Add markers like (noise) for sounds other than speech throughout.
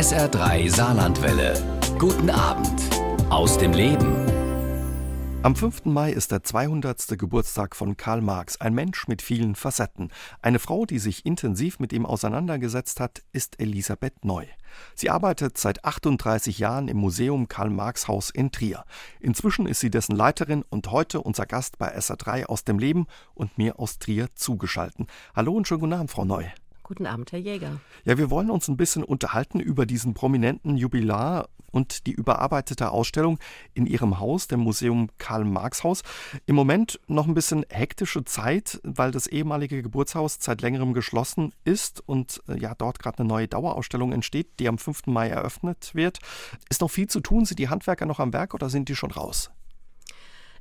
SR3 Saarlandwelle. Guten Abend aus dem Leben. Am 5. Mai ist der 200. Geburtstag von Karl Marx, ein Mensch mit vielen Facetten. Eine Frau, die sich intensiv mit ihm auseinandergesetzt hat, ist Elisabeth Neu. Sie arbeitet seit 38 Jahren im Museum Karl Marx Haus in Trier. Inzwischen ist sie dessen Leiterin und heute unser Gast bei SA3 aus dem Leben und mir aus Trier zugeschalten. Hallo und schönen guten Abend, Frau Neu. Guten Abend, Herr Jäger. Ja, wir wollen uns ein bisschen unterhalten über diesen prominenten Jubilar und die überarbeitete Ausstellung in Ihrem Haus, dem Museum Karl Marx Haus. Im Moment noch ein bisschen hektische Zeit, weil das ehemalige Geburtshaus seit längerem geschlossen ist und äh, ja dort gerade eine neue Dauerausstellung entsteht, die am 5. Mai eröffnet wird. Ist noch viel zu tun? Sind die Handwerker noch am Werk oder sind die schon raus?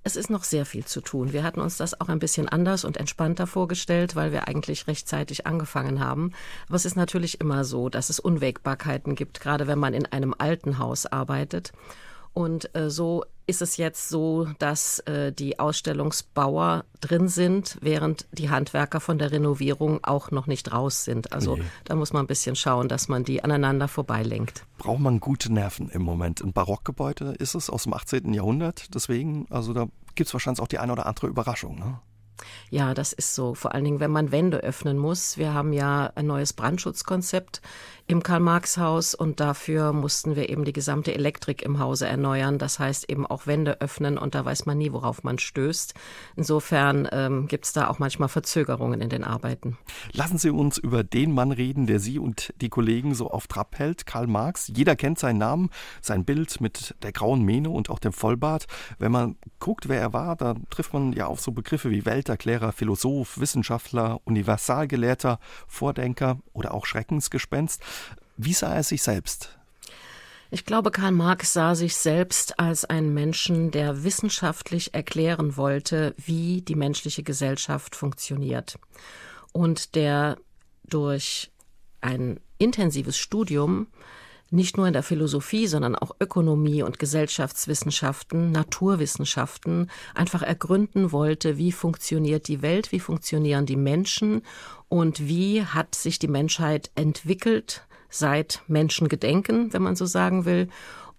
Es ist noch sehr viel zu tun. Wir hatten uns das auch ein bisschen anders und entspannter vorgestellt, weil wir eigentlich rechtzeitig angefangen haben. Aber es ist natürlich immer so, dass es Unwägbarkeiten gibt, gerade wenn man in einem alten Haus arbeitet. Und äh, so ist es jetzt so, dass äh, die Ausstellungsbauer drin sind, während die Handwerker von der Renovierung auch noch nicht raus sind. Also nee. da muss man ein bisschen schauen, dass man die aneinander vorbeilenkt. Braucht man gute Nerven im Moment. Ein Barockgebäude ist es aus dem 18. Jahrhundert. Deswegen, also da gibt es wahrscheinlich auch die eine oder andere Überraschung. Ne? Ja, das ist so. Vor allen Dingen, wenn man Wände öffnen muss. Wir haben ja ein neues Brandschutzkonzept im Karl-Marx-Haus und dafür mussten wir eben die gesamte Elektrik im Hause erneuern. Das heißt eben auch Wände öffnen und da weiß man nie, worauf man stößt. Insofern ähm, gibt es da auch manchmal Verzögerungen in den Arbeiten. Lassen Sie uns über den Mann reden, der Sie und die Kollegen so auf Trab hält, Karl Marx. Jeder kennt seinen Namen, sein Bild mit der grauen Mähne und auch dem Vollbart. Wenn man guckt, wer er war, da trifft man ja auf so Begriffe wie Welterklärer, Philosoph, Wissenschaftler, Universalgelehrter, Vordenker oder auch Schreckensgespenst. Wie sah er sich selbst? Ich glaube, Karl Marx sah sich selbst als einen Menschen, der wissenschaftlich erklären wollte, wie die menschliche Gesellschaft funktioniert und der durch ein intensives Studium nicht nur in der Philosophie, sondern auch Ökonomie und Gesellschaftswissenschaften, Naturwissenschaften einfach ergründen wollte, wie funktioniert die Welt, wie funktionieren die Menschen und wie hat sich die Menschheit entwickelt seit Menschengedenken, wenn man so sagen will.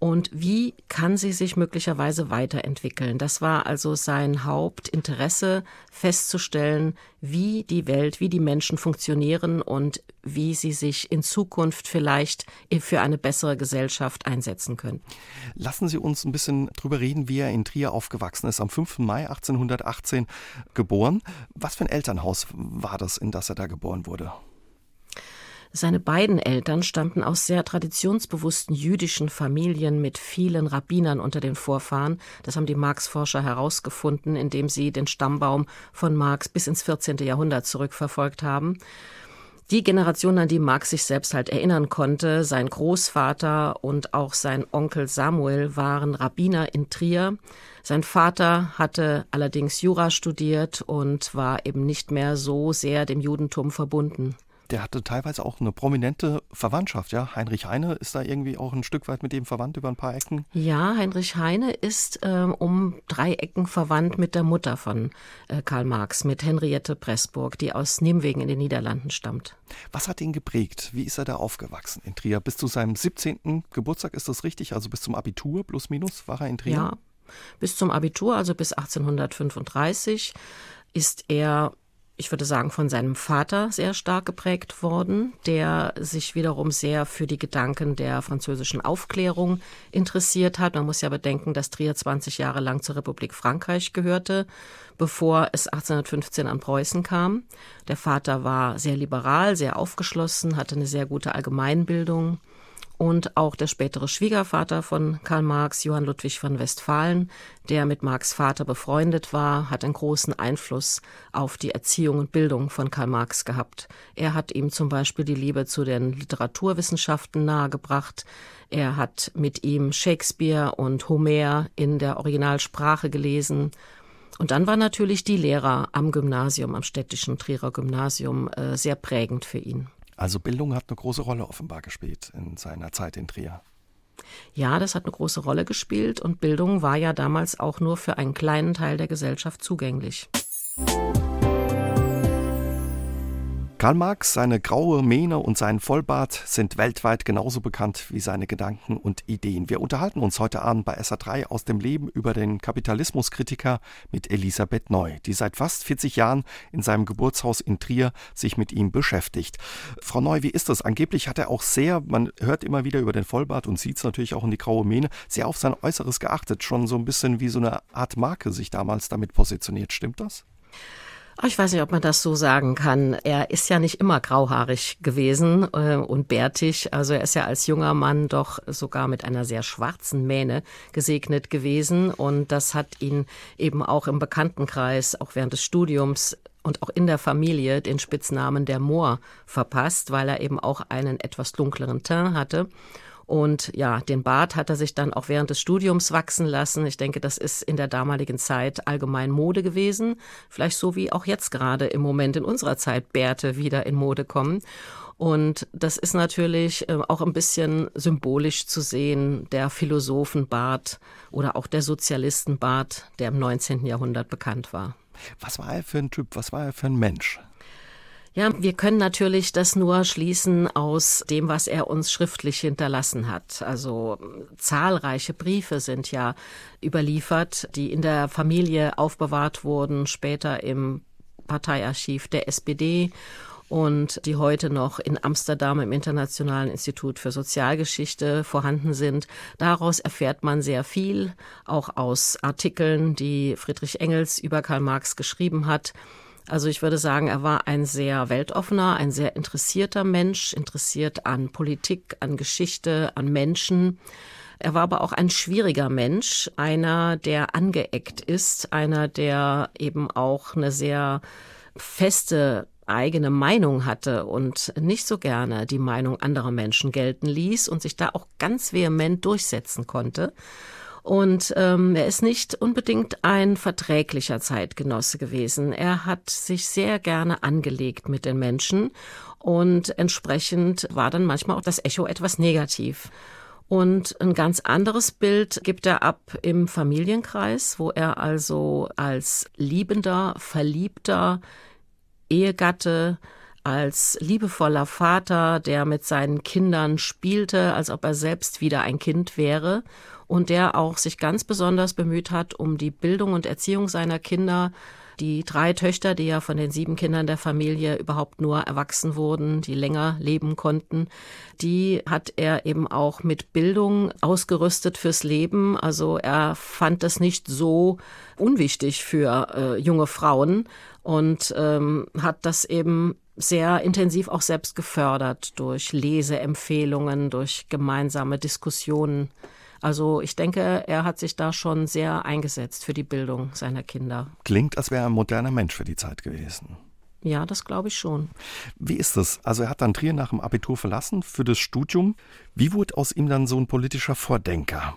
Und wie kann sie sich möglicherweise weiterentwickeln? Das war also sein Hauptinteresse, festzustellen, wie die Welt, wie die Menschen funktionieren und wie sie sich in Zukunft vielleicht für eine bessere Gesellschaft einsetzen können. Lassen Sie uns ein bisschen drüber reden, wie er in Trier aufgewachsen ist. Am 5. Mai 1818 geboren. Was für ein Elternhaus war das, in das er da geboren wurde? Seine beiden Eltern stammten aus sehr traditionsbewussten jüdischen Familien mit vielen Rabbinern unter den Vorfahren. Das haben die Marx-Forscher herausgefunden, indem sie den Stammbaum von Marx bis ins 14. Jahrhundert zurückverfolgt haben. Die Generation, an die Marx sich selbst halt erinnern konnte, sein Großvater und auch sein Onkel Samuel waren Rabbiner in Trier. Sein Vater hatte allerdings Jura studiert und war eben nicht mehr so sehr dem Judentum verbunden der hatte teilweise auch eine prominente Verwandtschaft, ja. Heinrich Heine ist da irgendwie auch ein Stück weit mit dem verwandt über ein paar Ecken. Ja, Heinrich Heine ist ähm, um drei Ecken verwandt mit der Mutter von äh, Karl Marx, mit Henriette Pressburg, die aus Nimwegen in den Niederlanden stammt. Was hat ihn geprägt? Wie ist er da aufgewachsen in Trier? Bis zu seinem 17. Geburtstag ist das richtig? Also bis zum Abitur plus minus war er in Trier? Ja, bis zum Abitur, also bis 1835 ist er ich würde sagen, von seinem Vater sehr stark geprägt worden, der sich wiederum sehr für die Gedanken der französischen Aufklärung interessiert hat. Man muss ja bedenken, dass Trier 20 Jahre lang zur Republik Frankreich gehörte, bevor es 1815 an Preußen kam. Der Vater war sehr liberal, sehr aufgeschlossen, hatte eine sehr gute Allgemeinbildung und auch der spätere Schwiegervater von Karl Marx, Johann Ludwig von Westfalen, der mit Marx Vater befreundet war, hat einen großen Einfluss auf die Erziehung und Bildung von Karl Marx gehabt. Er hat ihm zum Beispiel die Liebe zu den Literaturwissenschaften nahegebracht. Er hat mit ihm Shakespeare und Homer in der Originalsprache gelesen. Und dann war natürlich die Lehrer am Gymnasium, am städtischen Trierer Gymnasium, äh, sehr prägend für ihn. Also Bildung hat eine große Rolle offenbar gespielt in seiner Zeit in Trier. Ja, das hat eine große Rolle gespielt und Bildung war ja damals auch nur für einen kleinen Teil der Gesellschaft zugänglich. Karl Marx, seine graue Mähne und sein Vollbart sind weltweit genauso bekannt wie seine Gedanken und Ideen. Wir unterhalten uns heute Abend bei SA3 aus dem Leben über den Kapitalismuskritiker mit Elisabeth Neu, die seit fast 40 Jahren in seinem Geburtshaus in Trier sich mit ihm beschäftigt. Frau Neu, wie ist das? Angeblich hat er auch sehr, man hört immer wieder über den Vollbart und sieht es natürlich auch in die graue Mähne, sehr auf sein Äußeres geachtet, schon so ein bisschen wie so eine Art Marke sich damals damit positioniert. Stimmt das? Ich weiß nicht, ob man das so sagen kann. Er ist ja nicht immer grauhaarig gewesen äh, und bärtig. Also er ist ja als junger Mann doch sogar mit einer sehr schwarzen Mähne gesegnet gewesen. Und das hat ihn eben auch im Bekanntenkreis, auch während des Studiums und auch in der Familie den Spitznamen der Moor verpasst, weil er eben auch einen etwas dunkleren Teint hatte. Und ja, den Bart hat er sich dann auch während des Studiums wachsen lassen. Ich denke, das ist in der damaligen Zeit allgemein Mode gewesen. Vielleicht so wie auch jetzt gerade im Moment in unserer Zeit Bärte wieder in Mode kommen. Und das ist natürlich äh, auch ein bisschen symbolisch zu sehen, der Philosophenbart oder auch der Sozialistenbart, der im 19. Jahrhundert bekannt war. Was war er für ein Typ? Was war er für ein Mensch? Ja, wir können natürlich das nur schließen aus dem, was er uns schriftlich hinterlassen hat. Also zahlreiche Briefe sind ja überliefert, die in der Familie aufbewahrt wurden, später im Parteiarchiv der SPD und die heute noch in Amsterdam im Internationalen Institut für Sozialgeschichte vorhanden sind. Daraus erfährt man sehr viel, auch aus Artikeln, die Friedrich Engels über Karl Marx geschrieben hat. Also ich würde sagen, er war ein sehr weltoffener, ein sehr interessierter Mensch, interessiert an Politik, an Geschichte, an Menschen. Er war aber auch ein schwieriger Mensch, einer, der angeeckt ist, einer, der eben auch eine sehr feste eigene Meinung hatte und nicht so gerne die Meinung anderer Menschen gelten ließ und sich da auch ganz vehement durchsetzen konnte. Und ähm, er ist nicht unbedingt ein verträglicher Zeitgenosse gewesen. Er hat sich sehr gerne angelegt mit den Menschen und entsprechend war dann manchmal auch das Echo etwas negativ. Und ein ganz anderes Bild gibt er ab im Familienkreis, wo er also als liebender, verliebter Ehegatte, als liebevoller Vater, der mit seinen Kindern spielte, als ob er selbst wieder ein Kind wäre und der auch sich ganz besonders bemüht hat um die Bildung und Erziehung seiner Kinder. Die drei Töchter, die ja von den sieben Kindern der Familie überhaupt nur erwachsen wurden, die länger leben konnten, die hat er eben auch mit Bildung ausgerüstet fürs Leben. Also er fand das nicht so unwichtig für äh, junge Frauen und ähm, hat das eben sehr intensiv auch selbst gefördert durch Leseempfehlungen, durch gemeinsame Diskussionen. Also ich denke, er hat sich da schon sehr eingesetzt für die Bildung seiner Kinder. Klingt, als wäre er ein moderner Mensch für die Zeit gewesen. Ja, das glaube ich schon. Wie ist das? Also er hat dann Trier nach dem Abitur verlassen für das Studium. Wie wurde aus ihm dann so ein politischer Vordenker?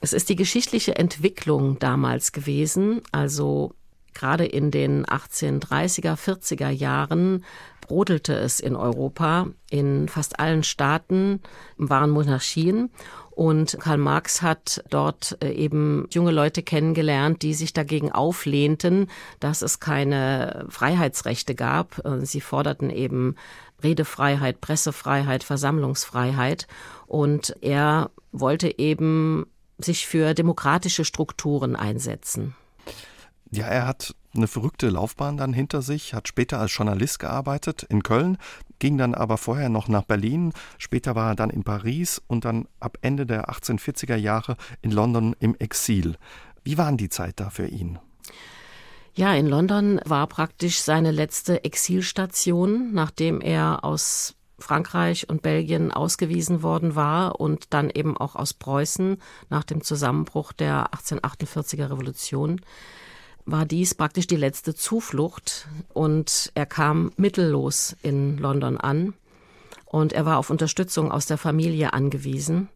Es ist die geschichtliche Entwicklung damals gewesen. Also gerade in den 1830er, 40er Jahren brodelte es in Europa. In fast allen Staaten waren Monarchien. Und Karl Marx hat dort äh, eben junge Leute kennengelernt, die sich dagegen auflehnten, dass es keine Freiheitsrechte gab. Äh, sie forderten eben Redefreiheit, Pressefreiheit, Versammlungsfreiheit. Und er wollte eben sich für demokratische Strukturen einsetzen. Ja, er hat eine verrückte Laufbahn dann hinter sich, hat später als Journalist gearbeitet in Köln, ging dann aber vorher noch nach Berlin, später war er dann in Paris und dann ab Ende der 1840er Jahre in London im Exil. Wie waren die Zeit da für ihn? Ja, in London war praktisch seine letzte Exilstation, nachdem er aus Frankreich und Belgien ausgewiesen worden war und dann eben auch aus Preußen nach dem Zusammenbruch der 1848er Revolution war dies praktisch die letzte Zuflucht und er kam mittellos in London an und er war auf Unterstützung aus der Familie angewiesen.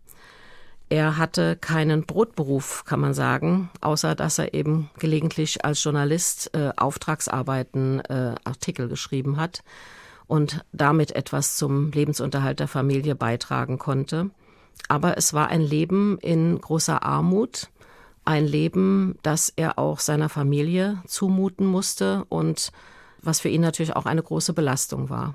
Er hatte keinen Brotberuf, kann man sagen, außer dass er eben gelegentlich als Journalist äh, Auftragsarbeiten, äh, Artikel geschrieben hat und damit etwas zum Lebensunterhalt der Familie beitragen konnte. Aber es war ein Leben in großer Armut ein Leben, das er auch seiner Familie zumuten musste und was für ihn natürlich auch eine große Belastung war.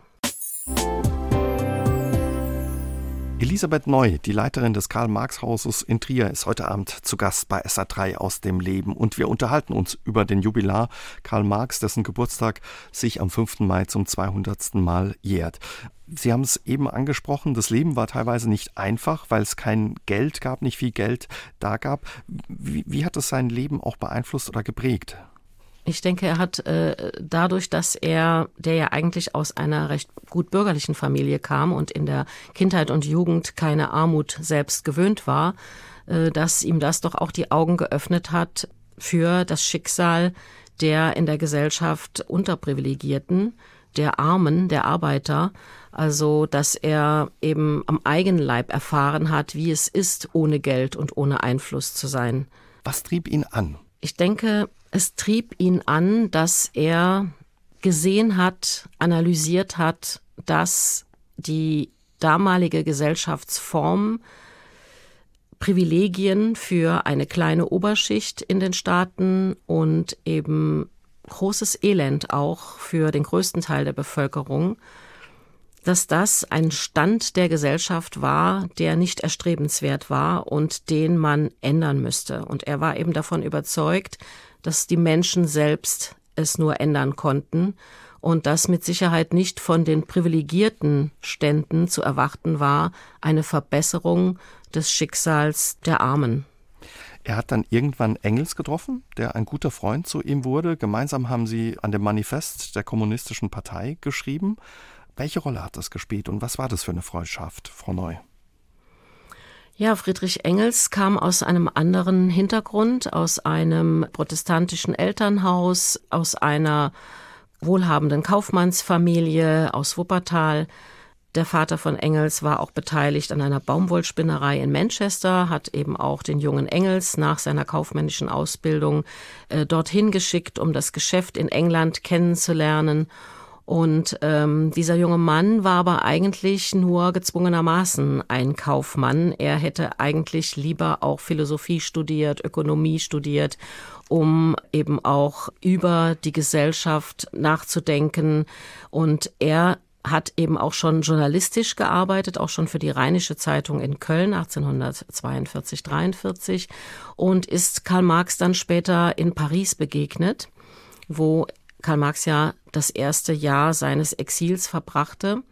Elisabeth Neu, die Leiterin des Karl-Marx-Hauses in Trier, ist heute Abend zu Gast bei SA3 aus dem Leben und wir unterhalten uns über den Jubilar Karl Marx, dessen Geburtstag sich am 5. Mai zum 200. Mal jährt. Sie haben es eben angesprochen, das Leben war teilweise nicht einfach, weil es kein Geld gab, nicht viel Geld da gab. Wie, wie hat es sein Leben auch beeinflusst oder geprägt? Ich denke, er hat äh, dadurch, dass er, der ja eigentlich aus einer recht gut bürgerlichen Familie kam und in der Kindheit und Jugend keine Armut selbst gewöhnt war, äh, dass ihm das doch auch die Augen geöffnet hat für das Schicksal der in der Gesellschaft Unterprivilegierten, der Armen, der Arbeiter. Also, dass er eben am eigenen Leib erfahren hat, wie es ist, ohne Geld und ohne Einfluss zu sein. Was trieb ihn an? Ich denke, es trieb ihn an, dass er gesehen hat, analysiert hat, dass die damalige Gesellschaftsform Privilegien für eine kleine Oberschicht in den Staaten und eben großes Elend auch für den größten Teil der Bevölkerung, dass das ein Stand der Gesellschaft war, der nicht erstrebenswert war und den man ändern müsste. Und er war eben davon überzeugt, dass die Menschen selbst es nur ändern konnten und dass mit Sicherheit nicht von den privilegierten Ständen zu erwarten war eine Verbesserung des Schicksals der Armen. Er hat dann irgendwann Engels getroffen, der ein guter Freund zu ihm wurde. Gemeinsam haben sie an dem Manifest der Kommunistischen Partei geschrieben. Welche Rolle hat das gespielt und was war das für eine Freundschaft, Frau Neu? Ja, Friedrich Engels kam aus einem anderen Hintergrund, aus einem protestantischen Elternhaus, aus einer wohlhabenden Kaufmannsfamilie aus Wuppertal. Der Vater von Engels war auch beteiligt an einer Baumwollspinnerei in Manchester, hat eben auch den jungen Engels nach seiner kaufmännischen Ausbildung äh, dorthin geschickt, um das Geschäft in England kennenzulernen. Und ähm, dieser junge Mann war aber eigentlich nur gezwungenermaßen ein Kaufmann. Er hätte eigentlich lieber auch Philosophie studiert, Ökonomie studiert, um eben auch über die Gesellschaft nachzudenken. Und er hat eben auch schon journalistisch gearbeitet, auch schon für die Rheinische Zeitung in Köln 1842, 43 und ist Karl Marx dann später in Paris begegnet, wo Karl Marx ja das erste Jahr seines Exils verbrachte.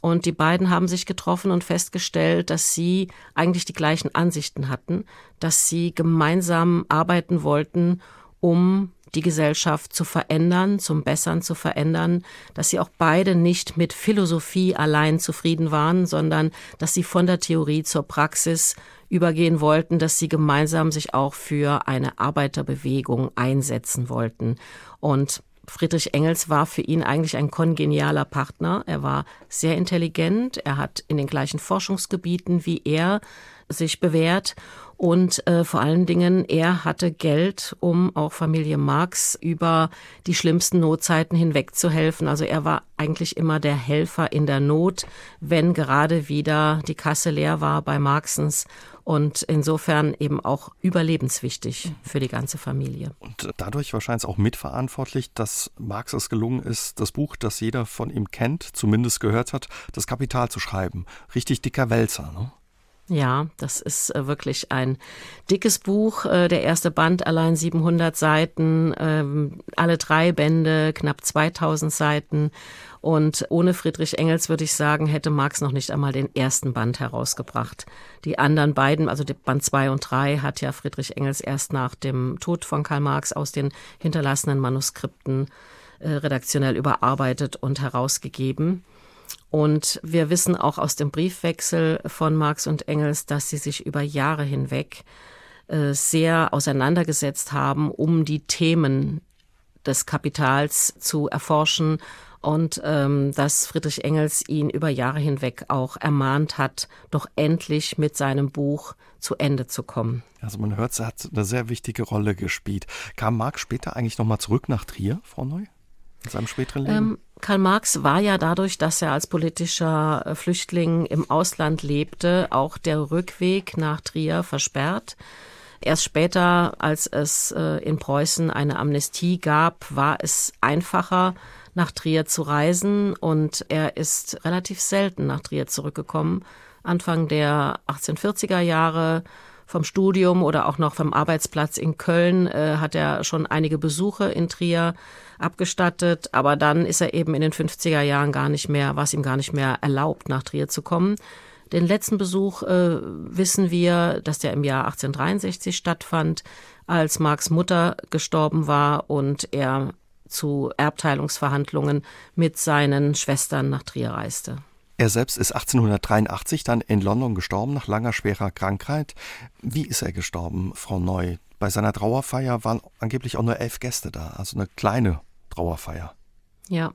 Und die beiden haben sich getroffen und festgestellt, dass sie eigentlich die gleichen Ansichten hatten, dass sie gemeinsam arbeiten wollten, um die Gesellschaft zu verändern, zum Bessern zu verändern, dass sie auch beide nicht mit Philosophie allein zufrieden waren, sondern dass sie von der Theorie zur Praxis übergehen wollten, dass sie gemeinsam sich auch für eine Arbeiterbewegung einsetzen wollten. Und Friedrich Engels war für ihn eigentlich ein kongenialer Partner. Er war sehr intelligent, er hat in den gleichen Forschungsgebieten wie er sich bewährt und äh, vor allen Dingen, er hatte Geld, um auch Familie Marx über die schlimmsten Notzeiten hinweg zu helfen. Also er war eigentlich immer der Helfer in der Not, wenn gerade wieder die Kasse leer war bei Marxens und insofern eben auch überlebenswichtig für die ganze Familie. Und dadurch wahrscheinlich auch mitverantwortlich, dass Marx es gelungen ist, das Buch, das jeder von ihm kennt, zumindest gehört hat, das Kapital zu schreiben. Richtig dicker Wälzer, ne? Ja, das ist äh, wirklich ein dickes Buch. Äh, der erste Band allein 700 Seiten, ähm, alle drei Bände knapp 2000 Seiten. Und ohne Friedrich Engels würde ich sagen, hätte Marx noch nicht einmal den ersten Band herausgebracht. Die anderen beiden, also Band zwei und drei, hat ja Friedrich Engels erst nach dem Tod von Karl Marx aus den hinterlassenen Manuskripten äh, redaktionell überarbeitet und herausgegeben. Und wir wissen auch aus dem Briefwechsel von Marx und Engels, dass sie sich über Jahre hinweg äh, sehr auseinandergesetzt haben, um die Themen des Kapitals zu erforschen und ähm, dass Friedrich Engels ihn über Jahre hinweg auch ermahnt hat, doch endlich mit seinem Buch zu Ende zu kommen. Also man hört, er hat eine sehr wichtige Rolle gespielt. Kam Marx später eigentlich nochmal zurück nach Trier, Frau Neu? In seinem späteren Leben? Ähm, Karl Marx war ja dadurch, dass er als politischer äh, Flüchtling im Ausland lebte, auch der Rückweg nach Trier versperrt. Erst später, als es äh, in Preußen eine Amnestie gab, war es einfacher, nach Trier zu reisen und er ist relativ selten nach Trier zurückgekommen. Anfang der 1840er Jahre vom Studium oder auch noch vom Arbeitsplatz in Köln äh, hat er schon einige Besuche in Trier abgestattet, aber dann ist er eben in den 50er Jahren gar nicht mehr, war es ihm gar nicht mehr erlaubt, nach Trier zu kommen. Den letzten Besuch äh, wissen wir, dass der im Jahr 1863 stattfand, als Marx Mutter gestorben war und er zu Erbteilungsverhandlungen mit seinen Schwestern nach Trier reiste. Er selbst ist 1883 dann in London gestorben nach langer schwerer Krankheit. Wie ist er gestorben, Frau Neu? Bei seiner Trauerfeier waren angeblich auch nur elf Gäste da, also eine kleine Trauerfeier. Ja.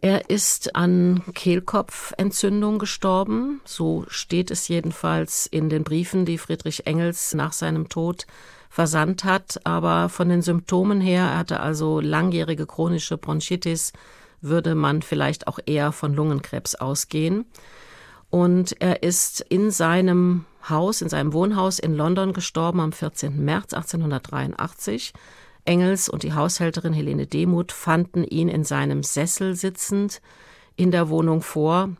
Er ist an Kehlkopfentzündung gestorben. So steht es jedenfalls in den Briefen, die Friedrich Engels nach seinem Tod versandt hat. Aber von den Symptomen her, er hatte also langjährige chronische Bronchitis, würde man vielleicht auch eher von Lungenkrebs ausgehen. Und er ist in seinem Haus, in seinem Wohnhaus in London gestorben am 14. März 1883. Engels und die Haushälterin Helene Demuth fanden ihn in seinem Sessel sitzend in der Wohnung vor.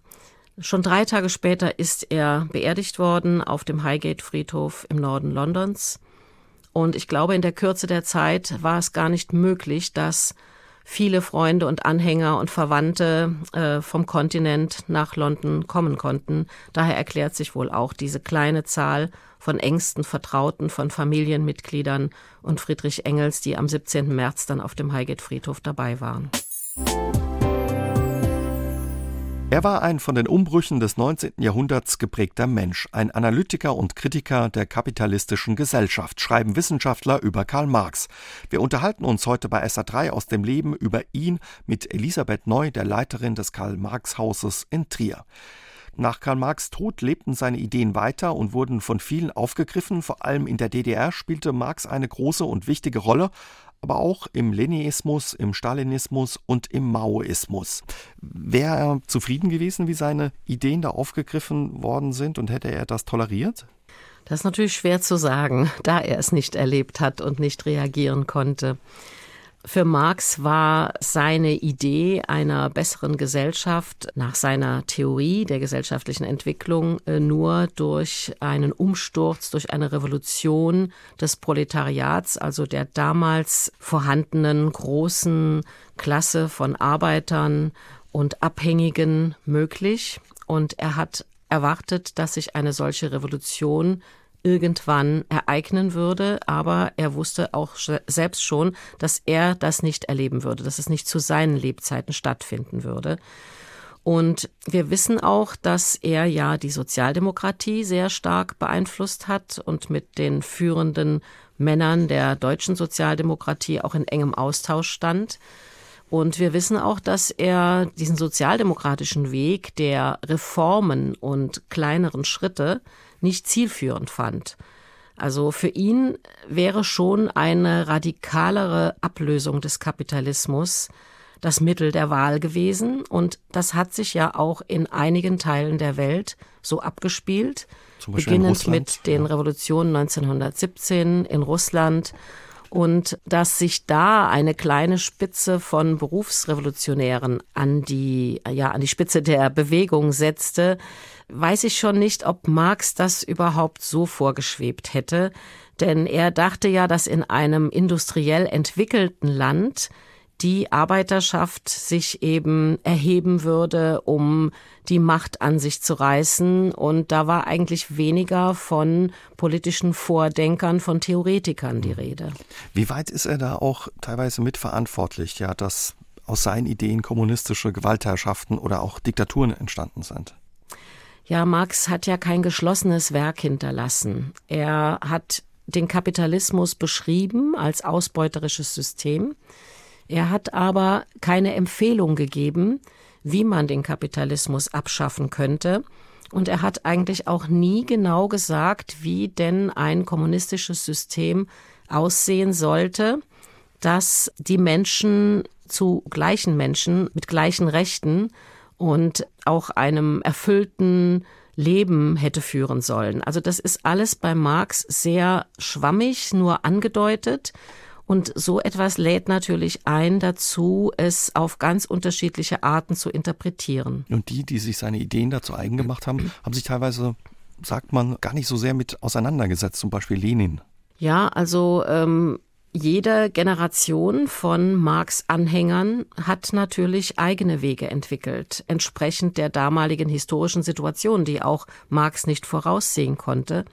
Schon drei Tage später ist er beerdigt worden auf dem Highgate Friedhof im Norden Londons. Und ich glaube, in der Kürze der Zeit war es gar nicht möglich, dass viele Freunde und Anhänger und Verwandte äh, vom Kontinent nach London kommen konnten. Daher erklärt sich wohl auch diese kleine Zahl von engsten Vertrauten, von Familienmitgliedern und Friedrich Engels, die am 17. März dann auf dem Highgate Friedhof dabei waren. Er war ein von den Umbrüchen des 19. Jahrhunderts geprägter Mensch, ein Analytiker und Kritiker der kapitalistischen Gesellschaft, schreiben Wissenschaftler über Karl Marx. Wir unterhalten uns heute bei SA3 aus dem Leben über ihn mit Elisabeth Neu, der Leiterin des Karl-Marx-Hauses in Trier. Nach Karl Marx Tod lebten seine Ideen weiter und wurden von vielen aufgegriffen. Vor allem in der DDR spielte Marx eine große und wichtige Rolle, aber auch im Leninismus, im Stalinismus und im Maoismus. Wäre er zufrieden gewesen, wie seine Ideen da aufgegriffen worden sind und hätte er das toleriert? Das ist natürlich schwer zu sagen, da er es nicht erlebt hat und nicht reagieren konnte. Für Marx war seine Idee einer besseren Gesellschaft nach seiner Theorie der gesellschaftlichen Entwicklung äh, nur durch einen Umsturz, durch eine Revolution des Proletariats, also der damals vorhandenen großen Klasse von Arbeitern und Abhängigen möglich. Und er hat erwartet, dass sich eine solche Revolution irgendwann ereignen würde, aber er wusste auch selbst schon, dass er das nicht erleben würde, dass es nicht zu seinen Lebzeiten stattfinden würde. Und wir wissen auch, dass er ja die Sozialdemokratie sehr stark beeinflusst hat und mit den führenden Männern der deutschen Sozialdemokratie auch in engem Austausch stand. Und wir wissen auch, dass er diesen sozialdemokratischen Weg der Reformen und kleineren Schritte nicht zielführend fand. Also für ihn wäre schon eine radikalere Ablösung des Kapitalismus das Mittel der Wahl gewesen. Und das hat sich ja auch in einigen Teilen der Welt so abgespielt. beginnend mit den Revolutionen 1917 in Russland. Und dass sich da eine kleine Spitze von Berufsrevolutionären an die, ja, an die Spitze der Bewegung setzte, weiß ich schon nicht, ob Marx das überhaupt so vorgeschwebt hätte. Denn er dachte ja, dass in einem industriell entwickelten Land die Arbeiterschaft sich eben erheben würde, um die Macht an sich zu reißen. Und da war eigentlich weniger von politischen Vordenkern, von Theoretikern die Rede. Wie weit ist er da auch teilweise mitverantwortlich, ja, dass aus seinen Ideen kommunistische Gewaltherrschaften oder auch Diktaturen entstanden sind? Ja, Marx hat ja kein geschlossenes Werk hinterlassen. Er hat den Kapitalismus beschrieben als ausbeuterisches System. Er hat aber keine Empfehlung gegeben, wie man den Kapitalismus abschaffen könnte. Und er hat eigentlich auch nie genau gesagt, wie denn ein kommunistisches System aussehen sollte, dass die Menschen zu gleichen Menschen mit gleichen Rechten und auch einem erfüllten Leben hätte führen sollen. Also das ist alles bei Marx sehr schwammig, nur angedeutet. Und so etwas lädt natürlich ein dazu, es auf ganz unterschiedliche Arten zu interpretieren. Und die, die sich seine Ideen dazu eigen gemacht haben, haben sich teilweise, sagt man, gar nicht so sehr mit auseinandergesetzt, zum Beispiel Lenin. Ja, also ähm, jede Generation von Marx Anhängern hat natürlich eigene Wege entwickelt, entsprechend der damaligen historischen Situation, die auch Marx nicht voraussehen konnte.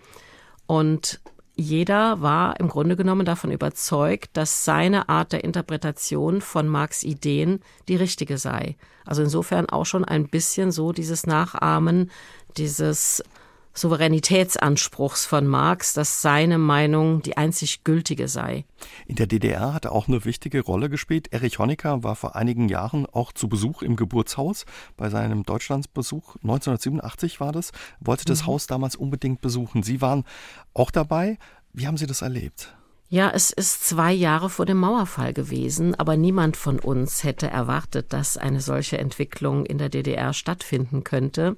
Und jeder war im Grunde genommen davon überzeugt, dass seine Art der Interpretation von Marx Ideen die richtige sei. Also insofern auch schon ein bisschen so dieses Nachahmen dieses Souveränitätsanspruchs von Marx, dass seine Meinung die einzig gültige sei. In der DDR hat er auch eine wichtige Rolle gespielt. Erich Honecker war vor einigen Jahren auch zu Besuch im Geburtshaus. Bei seinem Deutschlandsbesuch 1987 war das, wollte das mhm. Haus damals unbedingt besuchen. Sie waren auch dabei. Wie haben Sie das erlebt? Ja, es ist zwei Jahre vor dem Mauerfall gewesen, aber niemand von uns hätte erwartet, dass eine solche Entwicklung in der DDR stattfinden könnte.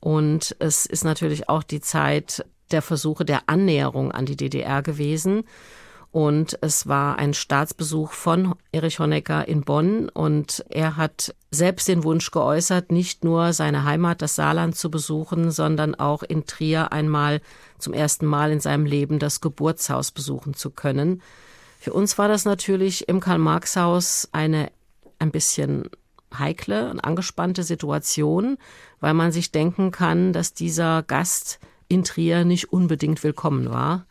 Und es ist natürlich auch die Zeit der Versuche der Annäherung an die DDR gewesen. Und es war ein Staatsbesuch von Erich Honecker in Bonn und er hat selbst den Wunsch geäußert, nicht nur seine Heimat, das Saarland zu besuchen, sondern auch in Trier einmal zum ersten Mal in seinem Leben das Geburtshaus besuchen zu können. Für uns war das natürlich im Karl-Marx-Haus eine ein bisschen heikle und angespannte Situation, weil man sich denken kann, dass dieser Gast in Trier nicht unbedingt willkommen war.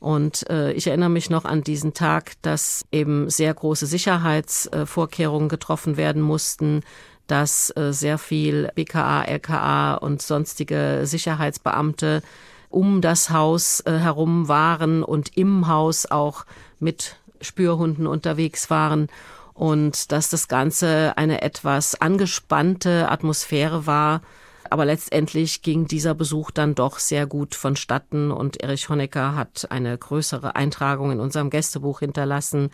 Und äh, ich erinnere mich noch an diesen Tag, dass eben sehr große Sicherheitsvorkehrungen getroffen werden mussten, dass äh, sehr viel BKA, LKA und sonstige Sicherheitsbeamte um das Haus äh, herum waren und im Haus auch mit Spürhunden unterwegs waren und dass das Ganze eine etwas angespannte Atmosphäre war. Aber letztendlich ging dieser Besuch dann doch sehr gut vonstatten und Erich Honecker hat eine größere Eintragung in unserem Gästebuch hinterlassen,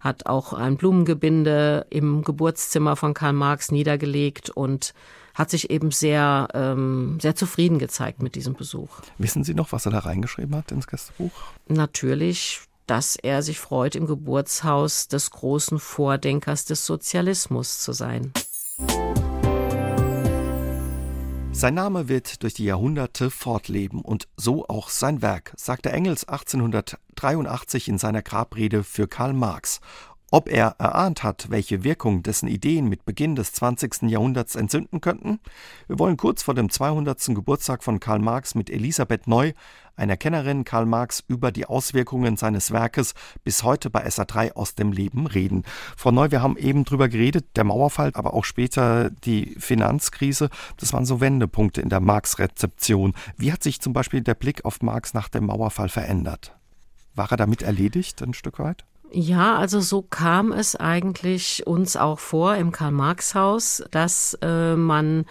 hat auch ein Blumengebinde im Geburtszimmer von Karl Marx niedergelegt und hat sich eben sehr, ähm, sehr zufrieden gezeigt mit diesem Besuch. Wissen Sie noch, was er da reingeschrieben hat ins Gästebuch? Natürlich dass er sich freut, im Geburtshaus des großen Vordenkers des Sozialismus zu sein. Sein Name wird durch die Jahrhunderte fortleben und so auch sein Werk, sagte Engels 1883 in seiner Grabrede für Karl Marx. Ob er erahnt hat, welche Wirkung dessen Ideen mit Beginn des 20. Jahrhunderts entzünden könnten? Wir wollen kurz vor dem 200. Geburtstag von Karl Marx mit Elisabeth Neu, einer Kennerin Karl Marx, über die Auswirkungen seines Werkes bis heute bei SA3 aus dem Leben reden. Frau Neu, wir haben eben drüber geredet, der Mauerfall, aber auch später die Finanzkrise, das waren so Wendepunkte in der Marx-Rezeption. Wie hat sich zum Beispiel der Blick auf Marx nach dem Mauerfall verändert? War er damit erledigt, ein Stück weit? Ja, also so kam es eigentlich uns auch vor im Karl-Marx-Haus, dass äh, man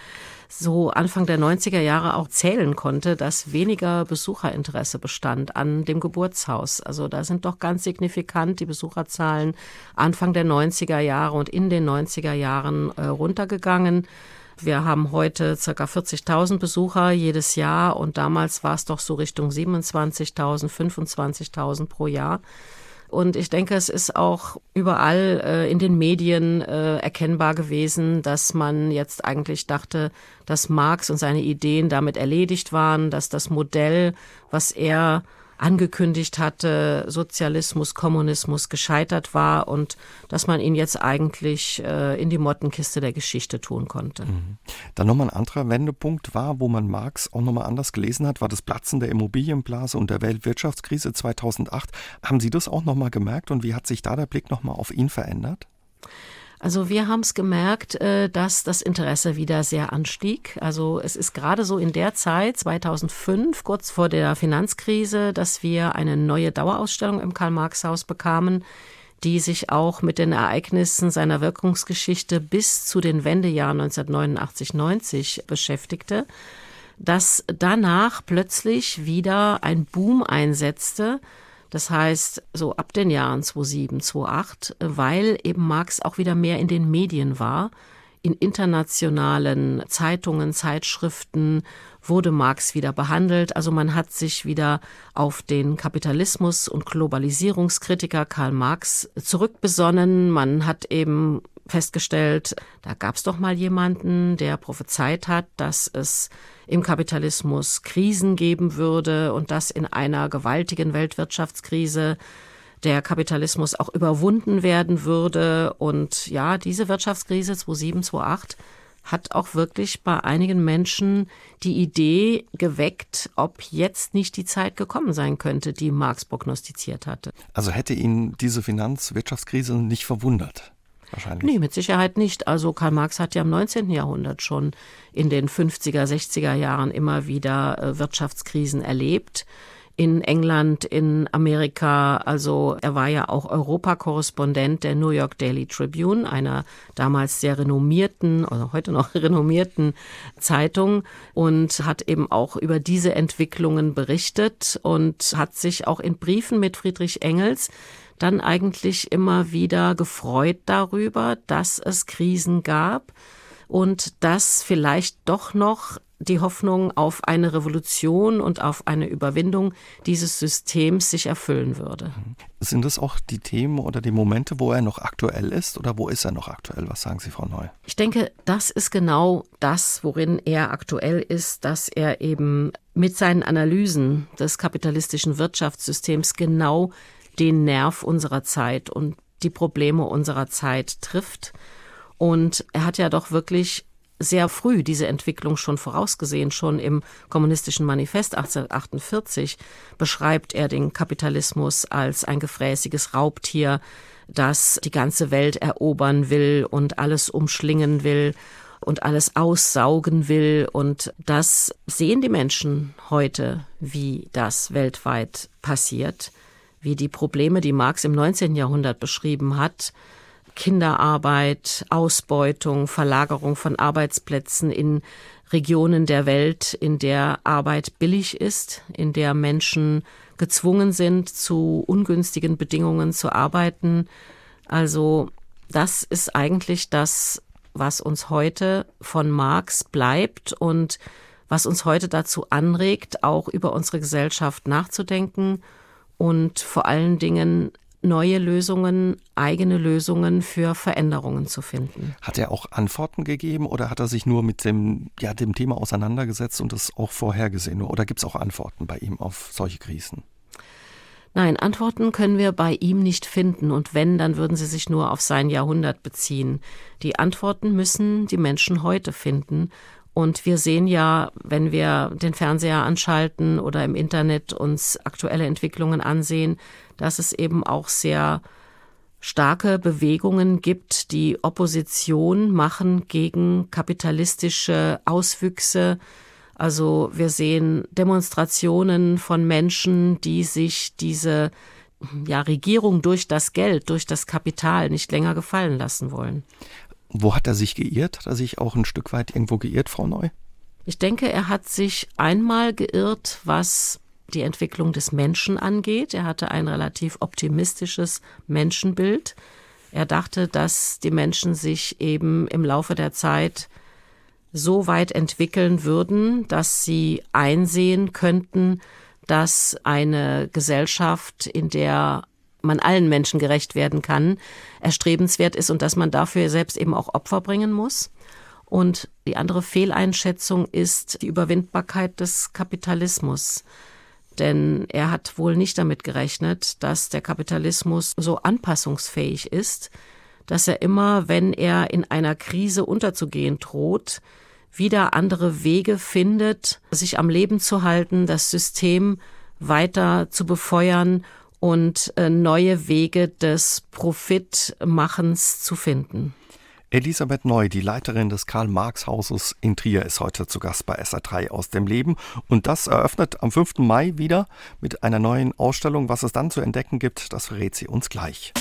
so Anfang der 90er Jahre auch zählen konnte, dass weniger Besucherinteresse bestand an dem Geburtshaus. Also da sind doch ganz signifikant die Besucherzahlen Anfang der 90er Jahre und in den 90er Jahren äh, runtergegangen. Wir haben heute circa 40.000 Besucher jedes Jahr und damals war es doch so Richtung 27.000, 25.000 pro Jahr. Und ich denke, es ist auch überall äh, in den Medien äh, erkennbar gewesen, dass man jetzt eigentlich dachte, dass Marx und seine Ideen damit erledigt waren, dass das Modell, was er angekündigt hatte, Sozialismus, Kommunismus gescheitert war und dass man ihn jetzt eigentlich äh, in die Mottenkiste der Geschichte tun konnte. Mhm. Dann nochmal ein anderer Wendepunkt war, wo man Marx auch nochmal anders gelesen hat, war das Platzen der Immobilienblase und der Weltwirtschaftskrise 2008. Haben Sie das auch nochmal gemerkt und wie hat sich da der Blick nochmal auf ihn verändert? Also wir haben es gemerkt, äh, dass das Interesse wieder sehr anstieg. Also es ist gerade so in der Zeit, 2005, kurz vor der Finanzkrise, dass wir eine neue Dauerausstellung im Karl-Marx-Haus bekamen, die sich auch mit den Ereignissen seiner Wirkungsgeschichte bis zu den Wendejahren 1989-90 beschäftigte, dass danach plötzlich wieder ein Boom einsetzte, das heißt, so ab den Jahren 2007, 2008, weil eben Marx auch wieder mehr in den Medien war, in internationalen Zeitungen, Zeitschriften wurde Marx wieder behandelt. Also man hat sich wieder auf den Kapitalismus und Globalisierungskritiker Karl Marx zurückbesonnen. Man hat eben festgestellt, da gab es doch mal jemanden, der prophezeit hat, dass es im Kapitalismus Krisen geben würde und dass in einer gewaltigen Weltwirtschaftskrise der Kapitalismus auch überwunden werden würde. Und ja, diese Wirtschaftskrise 2007, 2008 hat auch wirklich bei einigen Menschen die Idee geweckt, ob jetzt nicht die Zeit gekommen sein könnte, die Marx prognostiziert hatte. Also hätte ihn diese Finanzwirtschaftskrise nicht verwundert? Wahrscheinlich. Nee, mit Sicherheit nicht. Also Karl Marx hat ja im 19. Jahrhundert schon in den 50er, 60er Jahren immer wieder äh, Wirtschaftskrisen erlebt in England, in Amerika. Also er war ja auch Europakorrespondent der New York Daily Tribune, einer damals sehr renommierten oder heute noch (laughs) renommierten Zeitung und hat eben auch über diese Entwicklungen berichtet und hat sich auch in Briefen mit Friedrich Engels dann eigentlich immer wieder gefreut darüber, dass es Krisen gab und dass vielleicht doch noch die Hoffnung auf eine Revolution und auf eine Überwindung dieses Systems sich erfüllen würde. Sind das auch die Themen oder die Momente, wo er noch aktuell ist oder wo ist er noch aktuell? Was sagen Sie, Frau Neu? Ich denke, das ist genau das, worin er aktuell ist, dass er eben mit seinen Analysen des kapitalistischen Wirtschaftssystems genau den Nerv unserer Zeit und die Probleme unserer Zeit trifft. Und er hat ja doch wirklich sehr früh diese Entwicklung schon vorausgesehen. Schon im Kommunistischen Manifest 1848 beschreibt er den Kapitalismus als ein gefräßiges Raubtier, das die ganze Welt erobern will und alles umschlingen will und alles aussaugen will. Und das sehen die Menschen heute, wie das weltweit passiert, wie die Probleme, die Marx im 19. Jahrhundert beschrieben hat, Kinderarbeit, Ausbeutung, Verlagerung von Arbeitsplätzen in Regionen der Welt, in der Arbeit billig ist, in der Menschen gezwungen sind, zu ungünstigen Bedingungen zu arbeiten. Also das ist eigentlich das, was uns heute von Marx bleibt und was uns heute dazu anregt, auch über unsere Gesellschaft nachzudenken und vor allen Dingen neue Lösungen, eigene Lösungen für Veränderungen zu finden. Hat er auch Antworten gegeben oder hat er sich nur mit dem, ja, dem Thema auseinandergesetzt und das auch vorhergesehen? Oder gibt es auch Antworten bei ihm auf solche Krisen? Nein, Antworten können wir bei ihm nicht finden und wenn, dann würden sie sich nur auf sein Jahrhundert beziehen. Die Antworten müssen die Menschen heute finden und wir sehen ja, wenn wir den Fernseher anschalten oder im Internet uns aktuelle Entwicklungen ansehen, dass es eben auch sehr starke Bewegungen gibt, die Opposition machen gegen kapitalistische Auswüchse. Also wir sehen Demonstrationen von Menschen, die sich diese ja, Regierung durch das Geld, durch das Kapital nicht länger gefallen lassen wollen. Wo hat er sich geirrt? Hat er sich auch ein Stück weit irgendwo geirrt, Frau Neu? Ich denke, er hat sich einmal geirrt, was die Entwicklung des Menschen angeht. Er hatte ein relativ optimistisches Menschenbild. Er dachte, dass die Menschen sich eben im Laufe der Zeit so weit entwickeln würden, dass sie einsehen könnten, dass eine Gesellschaft, in der man allen Menschen gerecht werden kann, erstrebenswert ist und dass man dafür selbst eben auch Opfer bringen muss. Und die andere Fehleinschätzung ist die Überwindbarkeit des Kapitalismus. Denn er hat wohl nicht damit gerechnet, dass der Kapitalismus so anpassungsfähig ist, dass er immer, wenn er in einer Krise unterzugehen droht, wieder andere Wege findet, sich am Leben zu halten, das System weiter zu befeuern und äh, neue Wege des Profitmachens zu finden. Elisabeth Neu, die Leiterin des Karl-Marx-Hauses in Trier, ist heute zu Gast bei SA3 aus dem Leben. Und das eröffnet am 5. Mai wieder mit einer neuen Ausstellung. Was es dann zu entdecken gibt, das verrät sie uns gleich.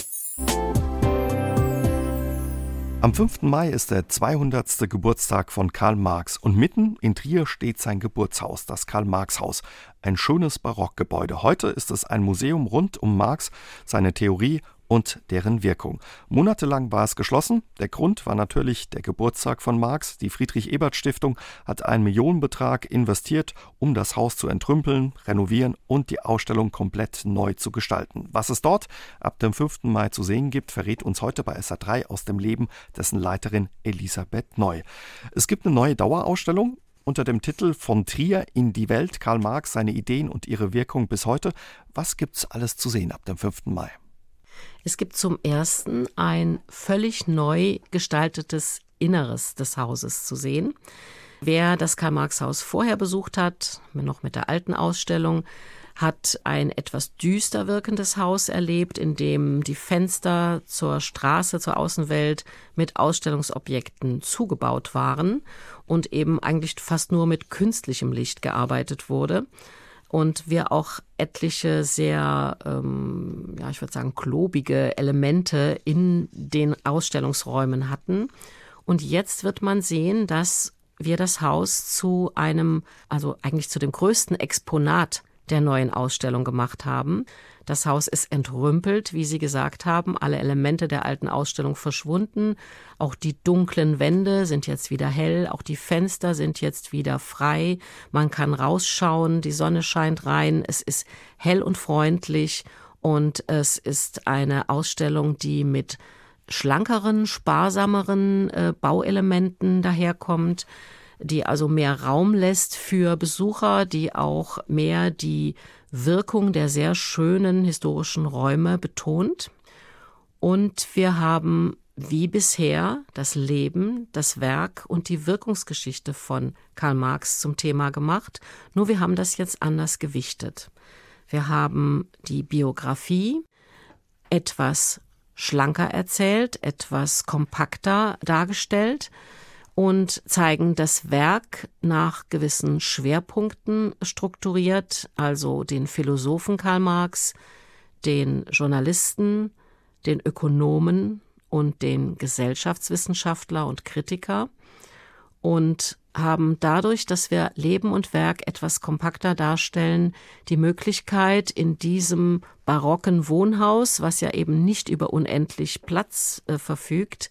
Am 5. Mai ist der 200. Geburtstag von Karl Marx und mitten in Trier steht sein Geburtshaus, das Karl-Marx-Haus. Ein schönes Barockgebäude. Heute ist es ein Museum rund um Marx, seine Theorie und deren Wirkung. Monatelang war es geschlossen. Der Grund war natürlich der Geburtstag von Marx. Die Friedrich-Ebert-Stiftung hat einen Millionenbetrag investiert, um das Haus zu entrümpeln, renovieren und die Ausstellung komplett neu zu gestalten. Was es dort ab dem 5. Mai zu sehen gibt, verrät uns heute bei SA3 aus dem Leben dessen Leiterin Elisabeth Neu. Es gibt eine neue Dauerausstellung unter dem Titel Von Trier in die Welt, Karl Marx, seine Ideen und ihre Wirkung bis heute. Was gibt's alles zu sehen ab dem 5. Mai? Es gibt zum ersten ein völlig neu gestaltetes Inneres des Hauses zu sehen. Wer das Karl-Marx-Haus vorher besucht hat, noch mit der alten Ausstellung, hat ein etwas düster wirkendes Haus erlebt, in dem die Fenster zur Straße, zur Außenwelt mit Ausstellungsobjekten zugebaut waren und eben eigentlich fast nur mit künstlichem Licht gearbeitet wurde und wir auch etliche sehr, ähm, ja, ich würde sagen, klobige Elemente in den Ausstellungsräumen hatten. Und jetzt wird man sehen, dass wir das Haus zu einem, also eigentlich zu dem größten Exponat der neuen Ausstellung gemacht haben. Das Haus ist entrümpelt, wie Sie gesagt haben, alle Elemente der alten Ausstellung verschwunden. Auch die dunklen Wände sind jetzt wieder hell, auch die Fenster sind jetzt wieder frei. Man kann rausschauen, die Sonne scheint rein, es ist hell und freundlich. Und es ist eine Ausstellung, die mit schlankeren, sparsameren äh, Bauelementen daherkommt die also mehr Raum lässt für Besucher, die auch mehr die Wirkung der sehr schönen historischen Räume betont. Und wir haben wie bisher das Leben, das Werk und die Wirkungsgeschichte von Karl Marx zum Thema gemacht, nur wir haben das jetzt anders gewichtet. Wir haben die Biografie etwas schlanker erzählt, etwas kompakter dargestellt, und zeigen das Werk nach gewissen Schwerpunkten strukturiert, also den Philosophen Karl Marx, den Journalisten, den Ökonomen und den Gesellschaftswissenschaftler und Kritiker und haben dadurch, dass wir Leben und Werk etwas kompakter darstellen, die Möglichkeit, in diesem barocken Wohnhaus, was ja eben nicht über unendlich Platz äh, verfügt,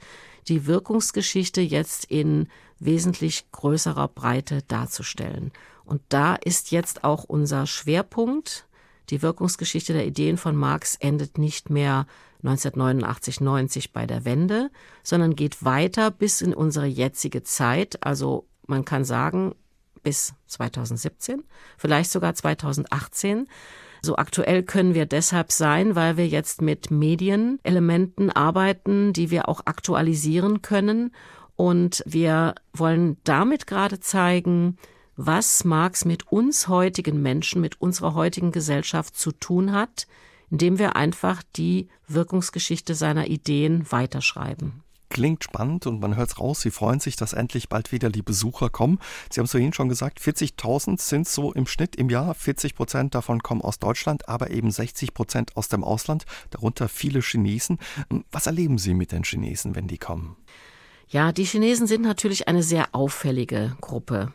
die Wirkungsgeschichte jetzt in wesentlich größerer Breite darzustellen. Und da ist jetzt auch unser Schwerpunkt. Die Wirkungsgeschichte der Ideen von Marx endet nicht mehr 1989, 90 bei der Wende, sondern geht weiter bis in unsere jetzige Zeit. Also man kann sagen, bis 2017, vielleicht sogar 2018. So aktuell können wir deshalb sein, weil wir jetzt mit Medienelementen arbeiten, die wir auch aktualisieren können. Und wir wollen damit gerade zeigen, was Marx mit uns heutigen Menschen, mit unserer heutigen Gesellschaft zu tun hat, indem wir einfach die Wirkungsgeschichte seiner Ideen weiterschreiben klingt spannend und man hört es raus, Sie freuen sich, dass endlich bald wieder die Besucher kommen. Sie haben es vorhin schon gesagt, 40.000 sind so im Schnitt im Jahr, 40 Prozent davon kommen aus Deutschland, aber eben 60 Prozent aus dem Ausland, darunter viele Chinesen. Was erleben Sie mit den Chinesen, wenn die kommen? Ja, die Chinesen sind natürlich eine sehr auffällige Gruppe.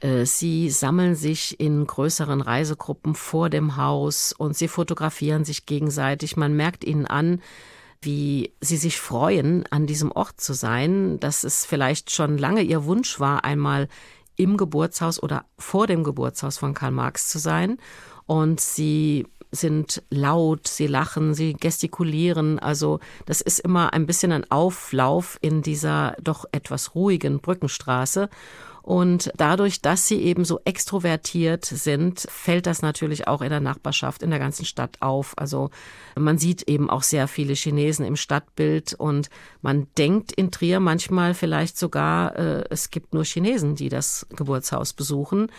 Äh, sie sammeln sich in größeren Reisegruppen vor dem Haus und sie fotografieren sich gegenseitig. Man merkt ihnen an, wie sie sich freuen, an diesem Ort zu sein, dass es vielleicht schon lange ihr Wunsch war, einmal im Geburtshaus oder vor dem Geburtshaus von Karl Marx zu sein. Und sie sind laut, sie lachen, sie gestikulieren. Also das ist immer ein bisschen ein Auflauf in dieser doch etwas ruhigen Brückenstraße. Und dadurch, dass sie eben so extrovertiert sind, fällt das natürlich auch in der Nachbarschaft, in der ganzen Stadt auf. Also man sieht eben auch sehr viele Chinesen im Stadtbild und man denkt in Trier manchmal vielleicht sogar, äh, es gibt nur Chinesen, die das Geburtshaus besuchen.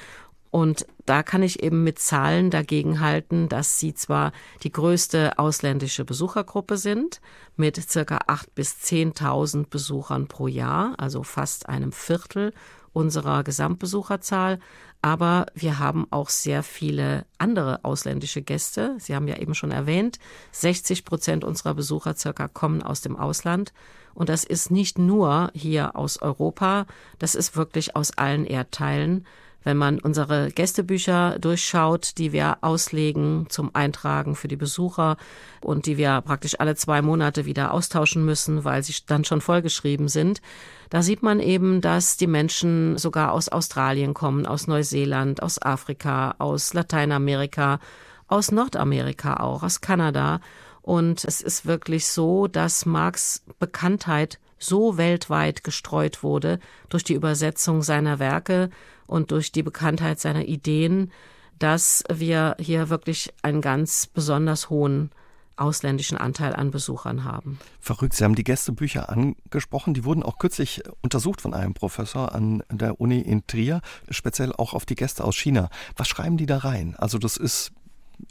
Und da kann ich eben mit Zahlen dagegen halten, dass sie zwar die größte ausländische Besuchergruppe sind, mit circa acht bis zehntausend Besuchern pro Jahr, also fast einem Viertel unserer Gesamtbesucherzahl. Aber wir haben auch sehr viele andere ausländische Gäste. Sie haben ja eben schon erwähnt, 60 Prozent unserer Besucher circa kommen aus dem Ausland. Und das ist nicht nur hier aus Europa, das ist wirklich aus allen Erdteilen. Wenn man unsere Gästebücher durchschaut, die wir auslegen zum Eintragen für die Besucher und die wir praktisch alle zwei Monate wieder austauschen müssen, weil sie dann schon vollgeschrieben sind, da sieht man eben, dass die Menschen sogar aus Australien kommen, aus Neuseeland, aus Afrika, aus Lateinamerika, aus Nordamerika auch, aus Kanada. Und es ist wirklich so, dass Marx Bekanntheit so weltweit gestreut wurde durch die Übersetzung seiner Werke und durch die Bekanntheit seiner Ideen, dass wir hier wirklich einen ganz besonders hohen ausländischen Anteil an Besuchern haben. Verrückt, Sie haben die Gästebücher angesprochen. Die wurden auch kürzlich untersucht von einem Professor an der Uni in Trier, speziell auch auf die Gäste aus China. Was schreiben die da rein? Also das ist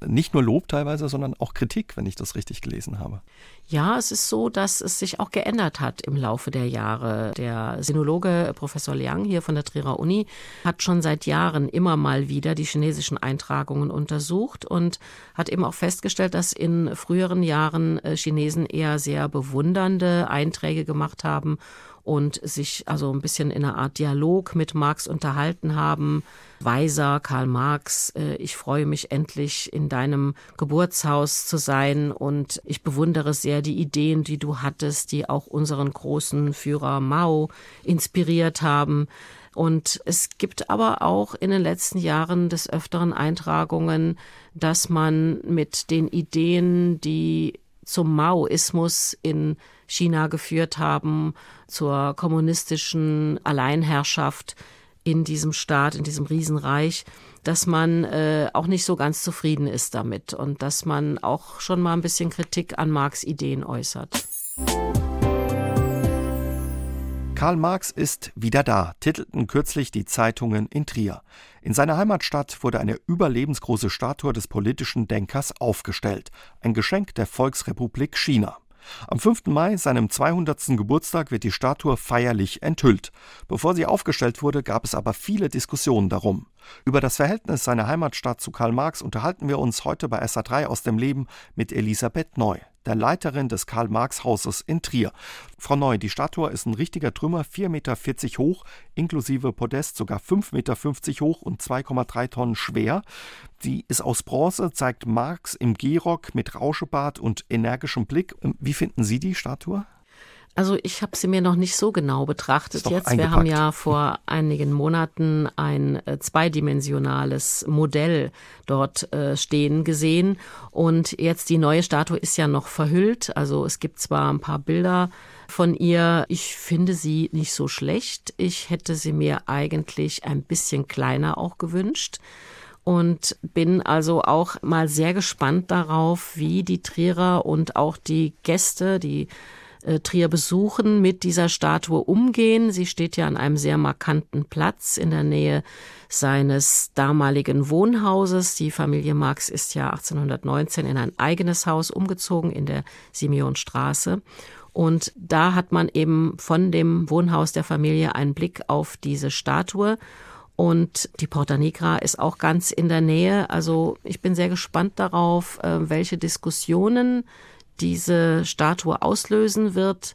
nicht nur Lob teilweise, sondern auch Kritik, wenn ich das richtig gelesen habe. Ja, es ist so, dass es sich auch geändert hat im Laufe der Jahre. Der Sinologe Professor Liang hier von der Trierer Uni hat schon seit Jahren immer mal wieder die chinesischen Eintragungen untersucht und hat eben auch festgestellt, dass in früheren Jahren äh, Chinesen eher sehr bewundernde Einträge gemacht haben und sich also ein bisschen in einer Art Dialog mit Marx unterhalten haben. Weiser, Karl Marx, äh, ich freue mich endlich in deinem Geburtshaus zu sein und ich bewundere sehr die Ideen, die du hattest, die auch unseren großen Führer Mao inspiriert haben. Und es gibt aber auch in den letzten Jahren des Öfteren Eintragungen, dass man mit den Ideen, die zum Maoismus in China geführt haben, zur kommunistischen Alleinherrschaft in diesem Staat, in diesem Riesenreich, dass man äh, auch nicht so ganz zufrieden ist damit und dass man auch schon mal ein bisschen Kritik an Marx Ideen äußert. Karl Marx ist wieder da, titelten kürzlich die Zeitungen in Trier. In seiner Heimatstadt wurde eine überlebensgroße Statue des politischen Denkers aufgestellt, ein Geschenk der Volksrepublik China. Am 5. Mai, seinem 200. Geburtstag, wird die Statue feierlich enthüllt. Bevor sie aufgestellt wurde, gab es aber viele Diskussionen darum. Über das Verhältnis seiner Heimatstadt zu Karl Marx unterhalten wir uns heute bei SA3 aus dem Leben mit Elisabeth Neu der Leiterin des Karl-Marx-Hauses in Trier. Frau Neu, die Statue ist ein richtiger Trümmer, 4,40 Meter hoch, inklusive Podest sogar 5,50 Meter hoch und 2,3 Tonnen schwer. Sie ist aus Bronze, zeigt Marx im Gehrock mit Rauschebart und energischem Blick. Wie finden Sie die Statue? Also ich habe sie mir noch nicht so genau betrachtet jetzt. Wir haben ja vor einigen Monaten ein äh, zweidimensionales Modell dort äh, stehen gesehen und jetzt die neue Statue ist ja noch verhüllt. Also es gibt zwar ein paar Bilder von ihr. Ich finde sie nicht so schlecht. Ich hätte sie mir eigentlich ein bisschen kleiner auch gewünscht und bin also auch mal sehr gespannt darauf, wie die Trierer und auch die Gäste, die äh, Trier besuchen, mit dieser Statue umgehen. Sie steht ja an einem sehr markanten Platz in der Nähe seines damaligen Wohnhauses. Die Familie Marx ist ja 1819 in ein eigenes Haus umgezogen in der Simeonstraße. Und da hat man eben von dem Wohnhaus der Familie einen Blick auf diese Statue. Und die Porta Nigra ist auch ganz in der Nähe. Also ich bin sehr gespannt darauf, äh, welche Diskussionen diese Statue auslösen wird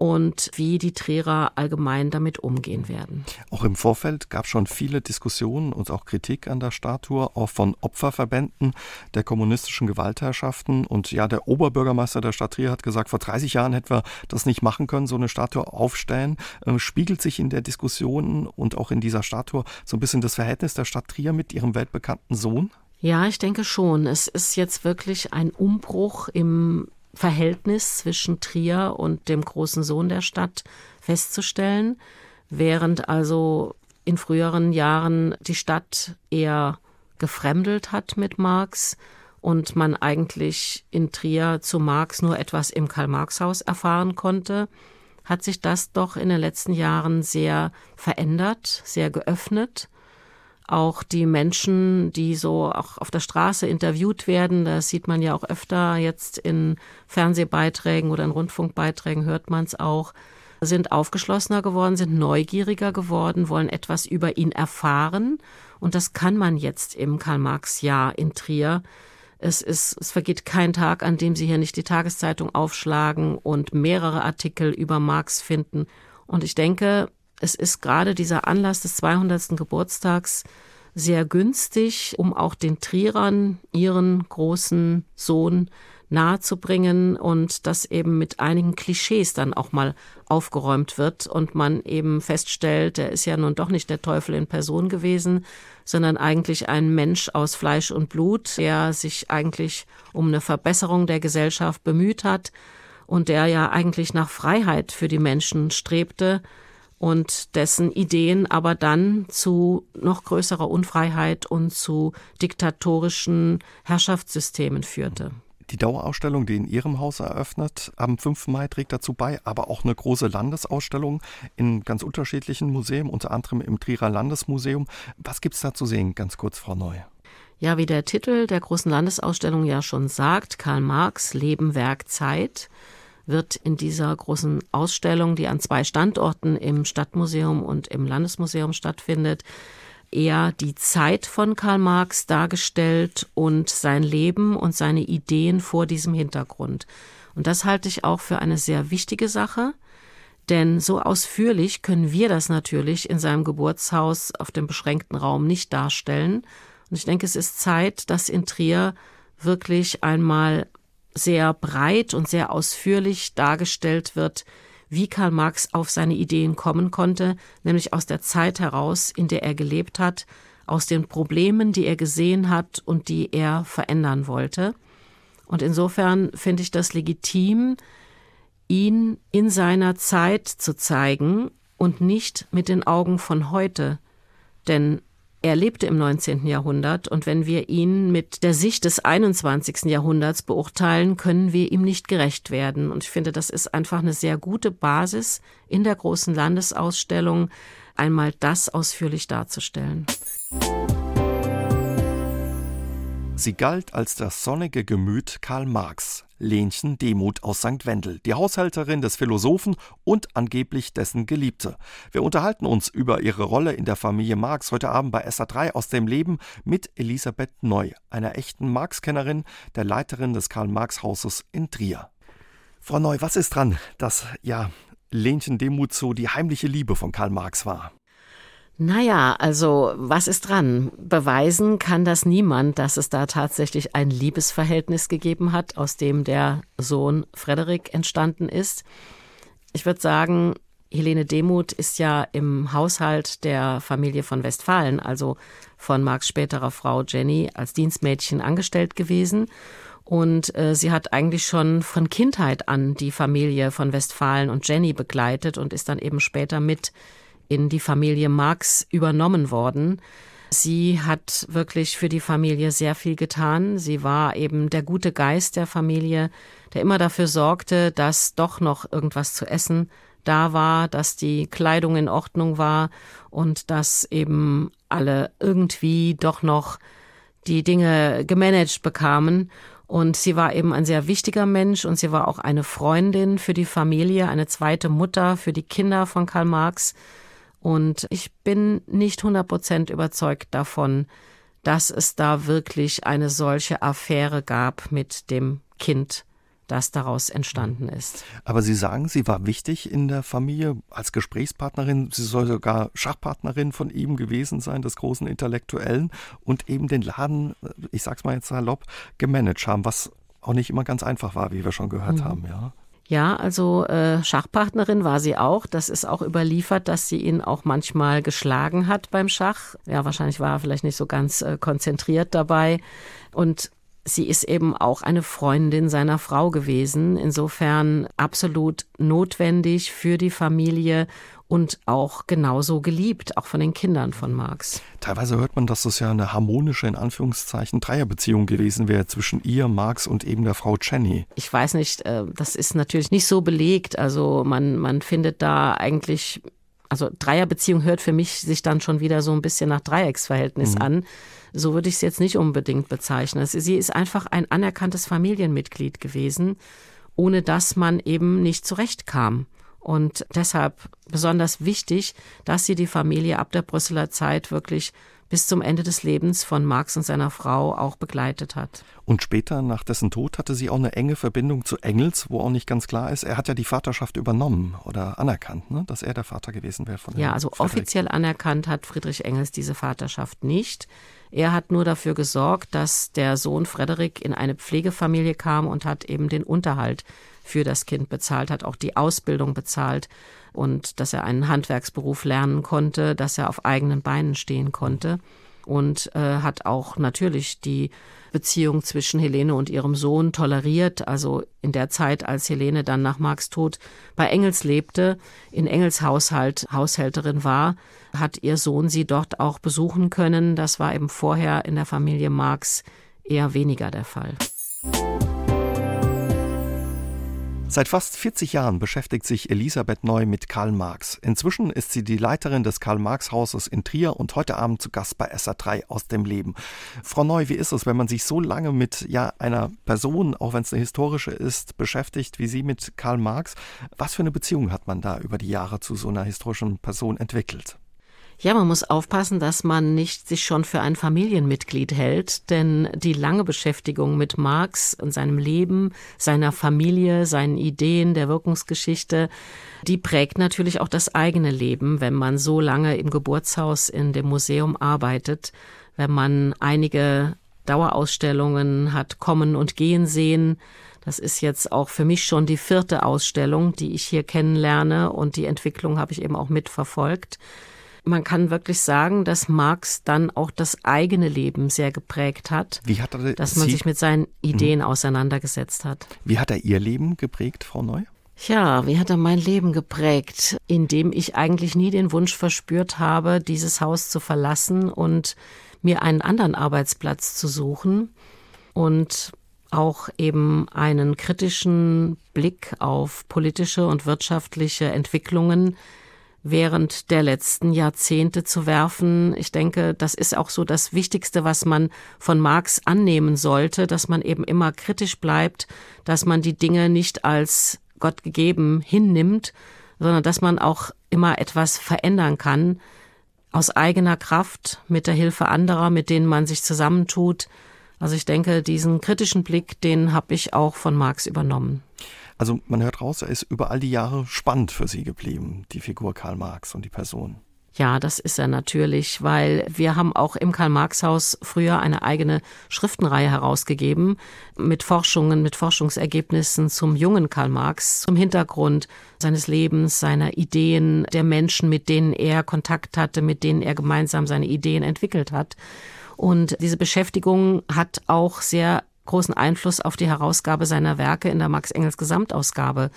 und wie die Trierer allgemein damit umgehen werden. Auch im Vorfeld gab es schon viele Diskussionen und auch Kritik an der Statue, auch von Opferverbänden der kommunistischen Gewaltherrschaften. Und ja, der Oberbürgermeister der Stadt Trier hat gesagt, vor 30 Jahren hätten wir das nicht machen können, so eine Statue aufstellen. Ähm, spiegelt sich in der Diskussion und auch in dieser Statue so ein bisschen das Verhältnis der Stadt Trier mit ihrem weltbekannten Sohn? Ja, ich denke schon. Es ist jetzt wirklich ein Umbruch im Verhältnis zwischen Trier und dem großen Sohn der Stadt festzustellen, während also in früheren Jahren die Stadt eher gefremdelt hat mit Marx und man eigentlich in Trier zu Marx nur etwas im Karl-Marx-Haus erfahren konnte, hat sich das doch in den letzten Jahren sehr verändert, sehr geöffnet auch die Menschen, die so auch auf der Straße interviewt werden, das sieht man ja auch öfter jetzt in Fernsehbeiträgen oder in Rundfunkbeiträgen hört man es auch, sind aufgeschlossener geworden, sind neugieriger geworden, wollen etwas über ihn erfahren. Und das kann man jetzt im Karl-Marx-Jahr in Trier. Es ist, es vergeht kein Tag, an dem Sie hier nicht die Tageszeitung aufschlagen und mehrere Artikel über Marx finden. Und ich denke, es ist gerade dieser Anlass des 200. Geburtstags sehr günstig, um auch den Trierern ihren großen Sohn nahezubringen und dass eben mit einigen Klischees dann auch mal aufgeräumt wird und man eben feststellt, er ist ja nun doch nicht der Teufel in Person gewesen, sondern eigentlich ein Mensch aus Fleisch und Blut, der sich eigentlich um eine Verbesserung der Gesellschaft bemüht hat und der ja eigentlich nach Freiheit für die Menschen strebte und dessen Ideen aber dann zu noch größerer Unfreiheit und zu diktatorischen Herrschaftssystemen führte. Die Dauerausstellung, die in Ihrem Haus eröffnet, am 5. Mai trägt dazu bei, aber auch eine große Landesausstellung in ganz unterschiedlichen Museen, unter anderem im Trierer Landesmuseum. Was gibt es da zu sehen, ganz kurz, Frau Neu? Ja, wie der Titel der großen Landesausstellung ja schon sagt, Karl Marx, Leben, Werk, Zeit, wird in dieser großen Ausstellung, die an zwei Standorten im Stadtmuseum und im Landesmuseum stattfindet, eher die Zeit von Karl Marx dargestellt und sein Leben und seine Ideen vor diesem Hintergrund. Und das halte ich auch für eine sehr wichtige Sache, denn so ausführlich können wir das natürlich in seinem Geburtshaus auf dem beschränkten Raum nicht darstellen. Und ich denke, es ist Zeit, dass in Trier wirklich einmal sehr breit und sehr ausführlich dargestellt wird, wie Karl Marx auf seine Ideen kommen konnte, nämlich aus der Zeit heraus, in der er gelebt hat, aus den Problemen, die er gesehen hat und die er verändern wollte. Und insofern finde ich das legitim, ihn in seiner Zeit zu zeigen und nicht mit den Augen von heute. Denn er lebte im 19. Jahrhundert und wenn wir ihn mit der Sicht des 21. Jahrhunderts beurteilen, können wir ihm nicht gerecht werden. Und ich finde, das ist einfach eine sehr gute Basis in der großen Landesausstellung, einmal das ausführlich darzustellen. Sie galt als das sonnige Gemüt Karl Marx, Lenchen Demuth aus St. Wendel, die Haushälterin des Philosophen und angeblich dessen Geliebte. Wir unterhalten uns über ihre Rolle in der Familie Marx heute Abend bei SA3 aus dem Leben mit Elisabeth Neu, einer echten Marx-Kennerin, der Leiterin des Karl-Marx-Hauses in Trier. Frau Neu, was ist dran, dass ja Lenchen Demuth so die heimliche Liebe von Karl Marx war? Naja, also was ist dran? Beweisen kann das niemand, dass es da tatsächlich ein Liebesverhältnis gegeben hat, aus dem der Sohn Frederik entstanden ist. Ich würde sagen, Helene Demuth ist ja im Haushalt der Familie von Westfalen, also von Marx späterer Frau Jenny, als Dienstmädchen angestellt gewesen. Und äh, sie hat eigentlich schon von Kindheit an die Familie von Westfalen und Jenny begleitet und ist dann eben später mit in die Familie Marx übernommen worden. Sie hat wirklich für die Familie sehr viel getan. Sie war eben der gute Geist der Familie, der immer dafür sorgte, dass doch noch irgendwas zu essen da war, dass die Kleidung in Ordnung war und dass eben alle irgendwie doch noch die Dinge gemanagt bekamen. Und sie war eben ein sehr wichtiger Mensch und sie war auch eine Freundin für die Familie, eine zweite Mutter für die Kinder von Karl Marx. Und ich bin nicht 100 Prozent überzeugt davon, dass es da wirklich eine solche Affäre gab mit dem Kind, das daraus entstanden ist. Aber Sie sagen, sie war wichtig in der Familie als Gesprächspartnerin. Sie soll sogar Schachpartnerin von ihm gewesen sein, des großen Intellektuellen, und eben den Laden, ich sag's mal jetzt salopp, gemanagt haben, was auch nicht immer ganz einfach war, wie wir schon gehört mhm. haben, ja. Ja, also äh, Schachpartnerin war sie auch. Das ist auch überliefert, dass sie ihn auch manchmal geschlagen hat beim Schach. Ja, wahrscheinlich war er vielleicht nicht so ganz äh, konzentriert dabei. Und sie ist eben auch eine Freundin seiner Frau gewesen. Insofern absolut notwendig für die Familie und auch genauso geliebt, auch von den Kindern von Marx. Teilweise hört man, dass das ja eine harmonische, in Anführungszeichen, Dreierbeziehung gewesen wäre zwischen ihr, Marx und eben der Frau Jenny. Ich weiß nicht, äh, das ist natürlich nicht so belegt. Also man, man findet da eigentlich, also Dreierbeziehung hört für mich sich dann schon wieder so ein bisschen nach Dreiecksverhältnis mhm. an. So würde ich es jetzt nicht unbedingt bezeichnen. Sie ist einfach ein anerkanntes Familienmitglied gewesen, ohne dass man eben nicht zurechtkam. Und deshalb besonders wichtig, dass sie die Familie ab der Brüsseler Zeit wirklich bis zum Ende des Lebens von Marx und seiner Frau auch begleitet hat. Und später, nach dessen Tod, hatte sie auch eine enge Verbindung zu Engels, wo auch nicht ganz klar ist, er hat ja die Vaterschaft übernommen oder anerkannt, ne? dass er der Vater gewesen wäre von Ja, also Frederik. offiziell anerkannt hat Friedrich Engels diese Vaterschaft nicht. Er hat nur dafür gesorgt, dass der Sohn Frederik in eine Pflegefamilie kam und hat eben den Unterhalt für das Kind bezahlt, hat auch die Ausbildung bezahlt und dass er einen Handwerksberuf lernen konnte, dass er auf eigenen Beinen stehen konnte und äh, hat auch natürlich die Beziehung zwischen Helene und ihrem Sohn toleriert. Also in der Zeit, als Helene dann nach Marx Tod bei Engels lebte, in Engels Haushalt Haushälterin war, hat ihr Sohn sie dort auch besuchen können. Das war eben vorher in der Familie Marx eher weniger der Fall. Seit fast 40 Jahren beschäftigt sich Elisabeth Neu mit Karl Marx. Inzwischen ist sie die Leiterin des Karl-Marx-Hauses in Trier und heute Abend zu Gast bei SA3 aus dem Leben. Frau Neu, wie ist es, wenn man sich so lange mit ja, einer Person, auch wenn es eine historische ist, beschäftigt wie Sie mit Karl Marx? Was für eine Beziehung hat man da über die Jahre zu so einer historischen Person entwickelt? Ja, man muss aufpassen, dass man nicht sich schon für ein Familienmitglied hält, denn die lange Beschäftigung mit Marx und seinem Leben, seiner Familie, seinen Ideen, der Wirkungsgeschichte, die prägt natürlich auch das eigene Leben, wenn man so lange im Geburtshaus in dem Museum arbeitet, wenn man einige Dauerausstellungen hat kommen und gehen sehen. Das ist jetzt auch für mich schon die vierte Ausstellung, die ich hier kennenlerne und die Entwicklung habe ich eben auch mitverfolgt. Man kann wirklich sagen, dass Marx dann auch das eigene Leben sehr geprägt hat. Wie hat er dass man Sie, sich mit seinen Ideen auseinandergesetzt hat. Wie hat er Ihr Leben geprägt, Frau Neu? Ja, wie hat er mein Leben geprägt? Indem ich eigentlich nie den Wunsch verspürt habe, dieses Haus zu verlassen und mir einen anderen Arbeitsplatz zu suchen und auch eben einen kritischen Blick auf politische und wirtschaftliche Entwicklungen während der letzten Jahrzehnte zu werfen. Ich denke, das ist auch so das Wichtigste, was man von Marx annehmen sollte, dass man eben immer kritisch bleibt, dass man die Dinge nicht als Gott gegeben hinnimmt, sondern dass man auch immer etwas verändern kann aus eigener Kraft, mit der Hilfe anderer, mit denen man sich zusammentut. Also ich denke, diesen kritischen Blick, den habe ich auch von Marx übernommen. Also man hört raus, er ist über all die Jahre spannend für Sie geblieben, die Figur Karl Marx und die Person. Ja, das ist er natürlich, weil wir haben auch im Karl-Marx-Haus früher eine eigene Schriftenreihe herausgegeben mit Forschungen, mit Forschungsergebnissen zum jungen Karl Marx, zum Hintergrund seines Lebens, seiner Ideen, der Menschen, mit denen er Kontakt hatte, mit denen er gemeinsam seine Ideen entwickelt hat. Und diese Beschäftigung hat auch sehr großen Einfluss auf die Herausgabe seiner Werke in der Max Engels Gesamtausgabe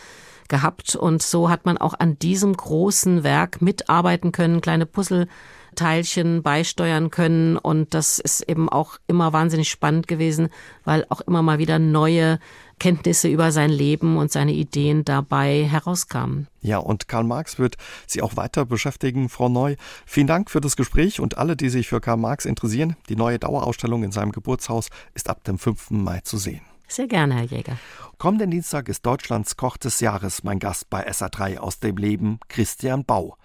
gehabt. Und so hat man auch an diesem großen Werk mitarbeiten können, kleine Puzzleteilchen beisteuern können. Und das ist eben auch immer wahnsinnig spannend gewesen, weil auch immer mal wieder neue Kenntnisse über sein Leben und seine Ideen dabei herauskamen. Ja, und Karl Marx wird Sie auch weiter beschäftigen, Frau Neu. Vielen Dank für das Gespräch und alle, die sich für Karl Marx interessieren. Die neue Dauerausstellung in seinem Geburtshaus ist ab dem 5. Mai zu sehen. Sehr gerne, Herr Jäger. Kommenden Dienstag ist Deutschlands Koch des Jahres mein Gast bei SA3 aus dem Leben, Christian Bau.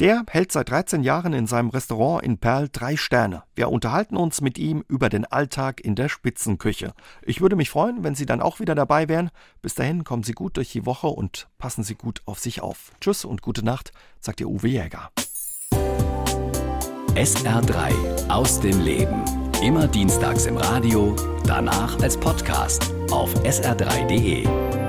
Der hält seit 13 Jahren in seinem Restaurant in Perl drei Sterne. Wir unterhalten uns mit ihm über den Alltag in der Spitzenküche. Ich würde mich freuen, wenn Sie dann auch wieder dabei wären. Bis dahin kommen Sie gut durch die Woche und passen Sie gut auf sich auf. Tschüss und gute Nacht, sagt Ihr Uwe Jäger. SR3 aus dem Leben. Immer dienstags im Radio, danach als Podcast auf sr3.de.